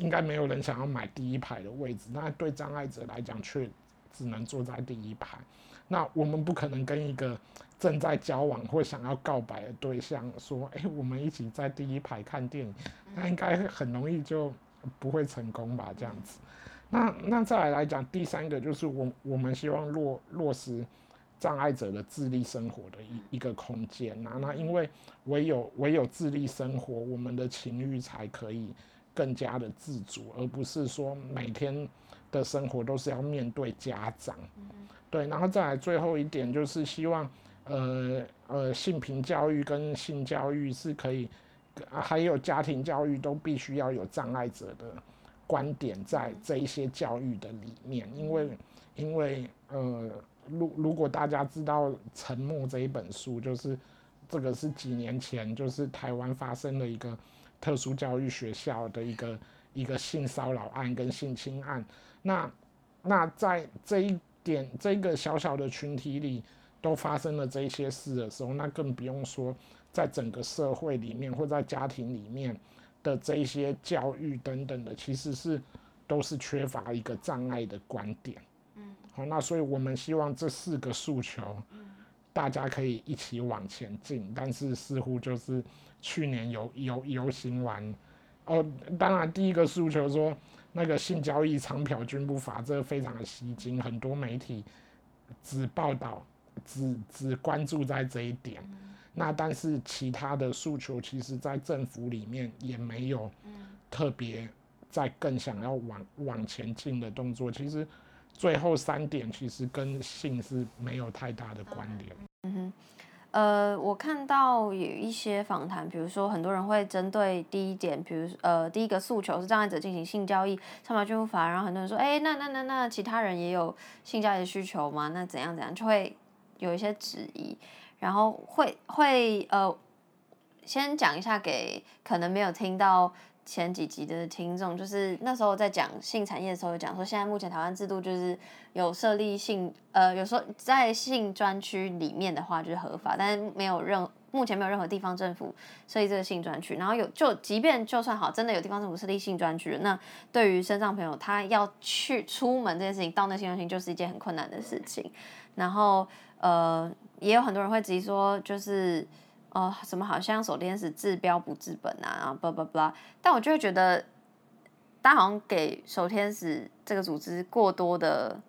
Speaker 2: 应该没有人想要买第一排的位置，那对障碍者来讲，却只能坐在第一排。那我们不可能跟一个正在交往或想要告白的对象说，哎，我们一起在第一排看电影，那应该很容易就不会成功吧？这样子。那那再来来讲，第三个就是我我们希望落落实障碍者的自立生活的一一个空间那。那因为唯有唯有自立生活，我们的情欲才可以更加的自主，而不是说每天的生活都是要面对家长。对，然后再来最后一点就是希望，呃呃，性平教育跟性教育是可以，还有家庭教育都必须要有障碍者的观点在这一些教育的里面，因为因为呃，如如果大家知道《沉默》这一本书，就是这个是几年前就是台湾发生的一个特殊教育学校的一个一个性骚扰案跟性侵案，那那在这一点这个小小的群体里都发生了这些事的时候，那更不用说在整个社会里面或在家庭里面的这些教育等等的，其实是都是缺乏一个障碍的观点。嗯，好，那所以我们希望这四个诉求，大家可以一起往前进。但是似乎就是去年游游游行完，哦，当然第一个诉求说。那个性交易长嫖军不法，这个非常的吸睛，很多媒体只报道，只只关注在这一点。那但是其他的诉求，其实在政府里面也没有特别在更想要往往前进的动作。其实最后三点其实跟性是没有太大的关联。嗯哼。
Speaker 1: 呃，我看到有一些访谈，比如说很多人会针对第一点，比如呃第一个诉求是障碍者进行性交易，上法军务法，然后很多人说，哎，那那那那其他人也有性交易的需求吗？那怎样怎样，就会有一些质疑，然后会会呃，先讲一下给可能没有听到。前几集的听众，就是那时候在讲性产业的时候，有讲说现在目前台湾制度就是有设立性，呃，有时候在性专区里面的话就是合法，但是没有任目前没有任何地方政府设立这个性专区。然后有就即便就算好，真的有地方政府设立性专区，那对于身上朋友他要去出门这件事情，到那性专区就是一件很困难的事情。然后呃，也有很多人会质疑说，就是。哦，什么好像守天使治标不治本啊，然后叭叭叭，但我就会觉得，大家好像给守天使这个组织过多的，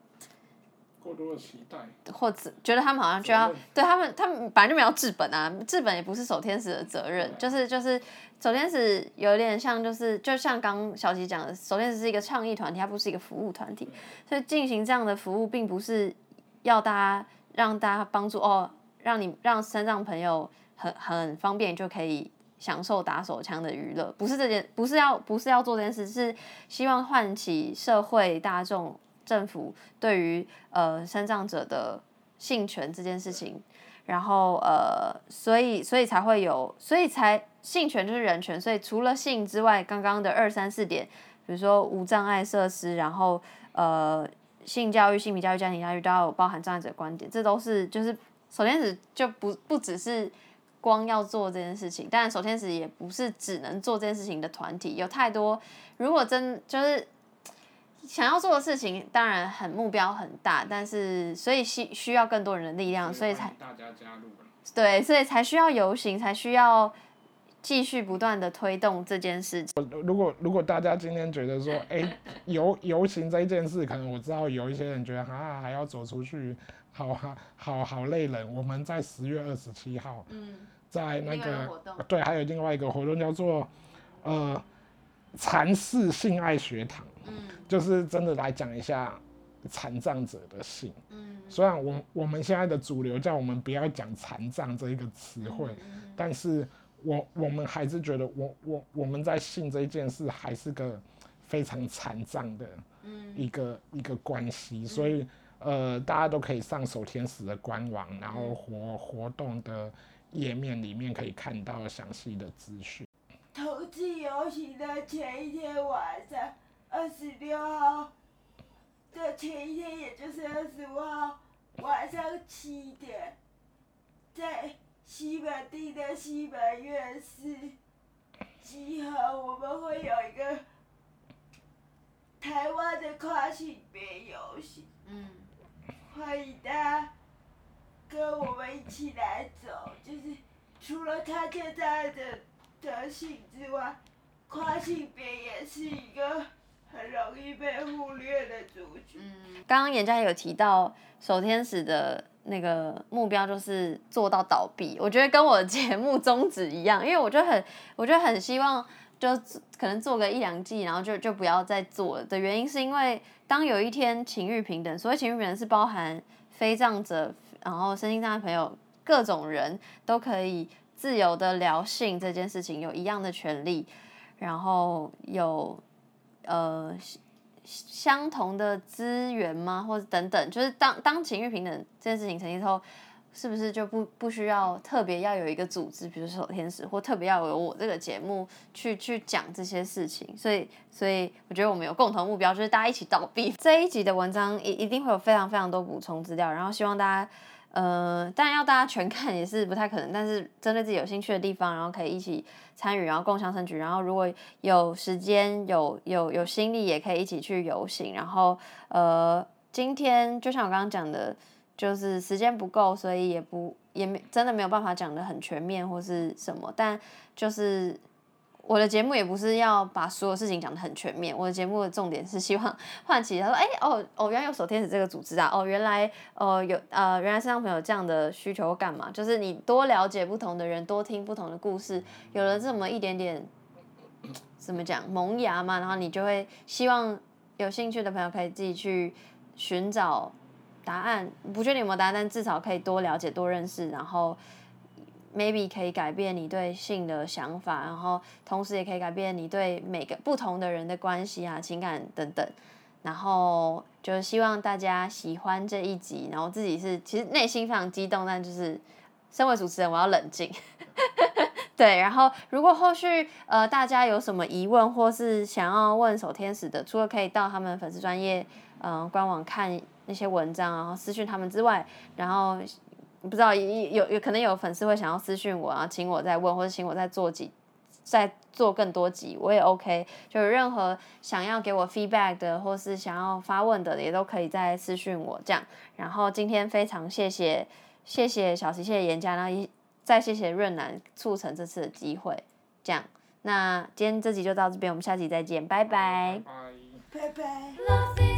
Speaker 2: 过多的期待，
Speaker 1: 或者觉得他们好像就要对他们，他们本来就没有治本啊，治本也不是守天使的责任，就是就是守天使有点像就是就像刚小吉讲的，守天使是一个倡议团体，它不是一个服务团体，所以进行这样的服务，并不是要大家让大家帮助哦，让你让身上朋友。很很方便就可以享受打手枪的娱乐，不是这件，不是要不是要做这件事，是希望唤起社会大众、政府对于呃身障者的性权这件事情，然后呃，所以所以才会有，所以才性权就是人权，所以除了性之外，刚刚的二三四点，比如说无障碍设施，然后呃性教育、性别教育、家庭教育都要有包含障碍者观点，这都是就是首先是就不不只是。光要做这件事情，但首先是也不是只能做这件事情的团体，有太多。如果真就是想要做的事情，当然很目标很大，但是所以需需要更多人的力量，所以才
Speaker 2: 大家加入。
Speaker 1: 对，所以才需要游行，才需要继续不断的推动这件事情。
Speaker 2: 如果如果大家今天觉得说，哎，游游行这件事，可能我知道有一些人觉得啊，还要走出去。好好好好累人，我们在十月二十七号，在那个对，还有另外一个活动叫做呃禅式性爱学堂，就是真的来讲一下残障者的性。嗯。虽然我我们现在的主流叫我们不要讲残障这一个词汇，但是我我们还是觉得我我我们在性这一件事还是个非常残障的一个一个关系，所以呃大家都可以上守天使的官网，然后活活动的页面里面可以看到详细的资讯。
Speaker 3: 投资游行的前一天晚上，二十六号的前一天，也就是二十五号晚上七点，在西门町的西门院士集合，我们会有一个台湾的跨性别游行，
Speaker 1: 嗯，
Speaker 3: 欢迎大家跟我们一起来走。*laughs* 就是除了他现在的德性之外，跨性别也是一个很容易被忽略的族群。
Speaker 1: 刚刚严佳有提到守天使的那个目标就是做到倒闭，我觉得跟我的节目宗旨一样，因为我就很，我就很希望就可能做个一两季，然后就就不要再做了的原因，是因为当有一天情欲平等，所谓情欲平等是包含非障者，然后身心障碍朋友各种人都可以自由的聊性这件事情，有一样的权利，然后有呃相同的资源吗？或者等等，就是当当情欲平等这件事情成立之后，是不是就不不需要特别要有一个组织，比如说天使，或特别要有我这个节目去去讲这些事情？所以，所以我觉得我们有共同目标，就是大家一起倒闭。*laughs* 这一集的文章一一定会有非常非常多补充资料，然后希望大家。呃，当然要大家全看也是不太可能，但是针对自己有兴趣的地方，然后可以一起参与，然后共享盛举，然后如果有时间、有有有心力，也可以一起去游行。然后呃，今天就像我刚刚讲的，就是时间不够，所以也不也没真的没有办法讲的很全面或是什么，但就是。我的节目也不是要把所有事情讲得很全面，我的节目的重点是希望 *laughs* 唤起他说，哎、哦哦，原来有守天使这个组织啊，哦，原来呃有呃原来身上朋友这样的需求干嘛？就是你多了解不同的人，多听不同的故事，有了这么一点点怎么讲萌芽嘛，然后你就会希望有兴趣的朋友可以自己去寻找答案，不确定有没有答案，但至少可以多了解、多认识，然后。maybe 可以改变你对性的想法，然后同时也可以改变你对每个不同的人的关系啊、情感等等。然后就是希望大家喜欢这一集，然后自己是其实内心非常激动，但就是身为主持人我要冷静。*laughs* 对，然后如果后续呃大家有什么疑问或是想要问守天使的，除了可以到他们粉丝专业嗯、官网看那些文章，然后私讯他们之外，然后。不知道有有有可能有粉丝会想要私讯我，然后请我再问，或者请我再做几再做更多集，我也 OK。就有任何想要给我 feedback 的，或是想要发问的，也都可以再私讯我这样。然后今天非常谢谢谢谢小琪，谢谢严家，然后一再谢谢润南促成这次的机会。这样，那今天这集就到这边，我们下集再见，拜拜。
Speaker 2: 拜。
Speaker 3: 拜